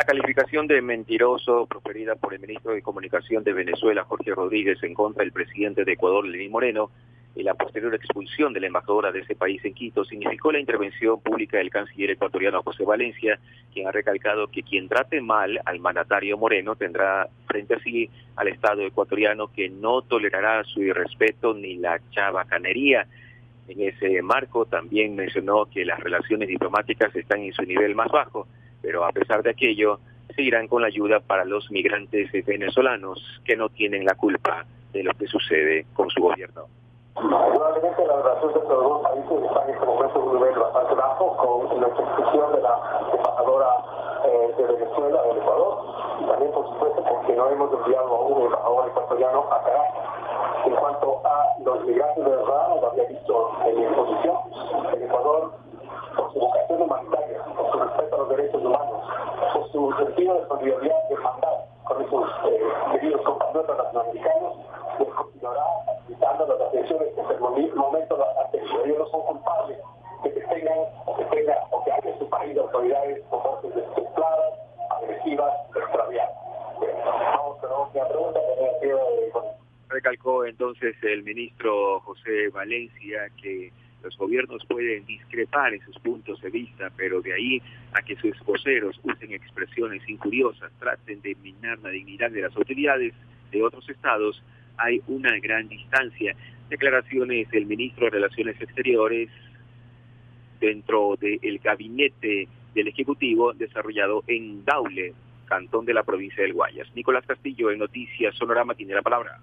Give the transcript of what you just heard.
La calificación de mentiroso proferida por el ministro de Comunicación de Venezuela, Jorge Rodríguez, en contra del presidente de Ecuador, Lenín Moreno, y la posterior expulsión de la embajadora de ese país en Quito significó la intervención pública del canciller ecuatoriano José Valencia, quien ha recalcado que quien trate mal al mandatario Moreno tendrá frente a sí al Estado ecuatoriano que no tolerará su irrespeto ni la chabacanería. En ese marco también mencionó que las relaciones diplomáticas están en su nivel más bajo pero a pesar de aquello, seguirán con la ayuda para los migrantes venezolanos que no tienen la culpa de lo que sucede con su gobierno. Probablemente las relaciones de los dos países están en este momento en un nivel bastante bajo, con la expulsión de la embajadora eh, de Venezuela del Ecuador, y también, por supuesto, porque no hemos enviado a un embajador ecuatoriano a Caracas. En cuanto a los migrantes de verdad, lo había visto en mi exposición, el Ecuador, por su vocación humanitaria, por su respeto a los derechos humanos, por su sentido de solidaridad y hermandad con esos eh, queridos compatriotas latinoamericanos, les continuará dando las atenciones que hasta el momento las Ellos no son culpables que tengan o que tengan o que haya en su país autoridades con voces destempladas, agresivas, extraviadas. Vamos con la última pregunta que Recalcó entonces el ministro José Valencia que los gobiernos pueden discrepar en sus puntos de vista, pero de ahí a que sus voceros usen expresiones injuriosas, traten de minar la dignidad de las autoridades de otros estados, hay una gran distancia. Declaraciones del ministro de Relaciones Exteriores dentro del gabinete del Ejecutivo desarrollado en Daule, cantón de la provincia del Guayas. Nicolás Castillo, en Noticias Sonorama, tiene la palabra.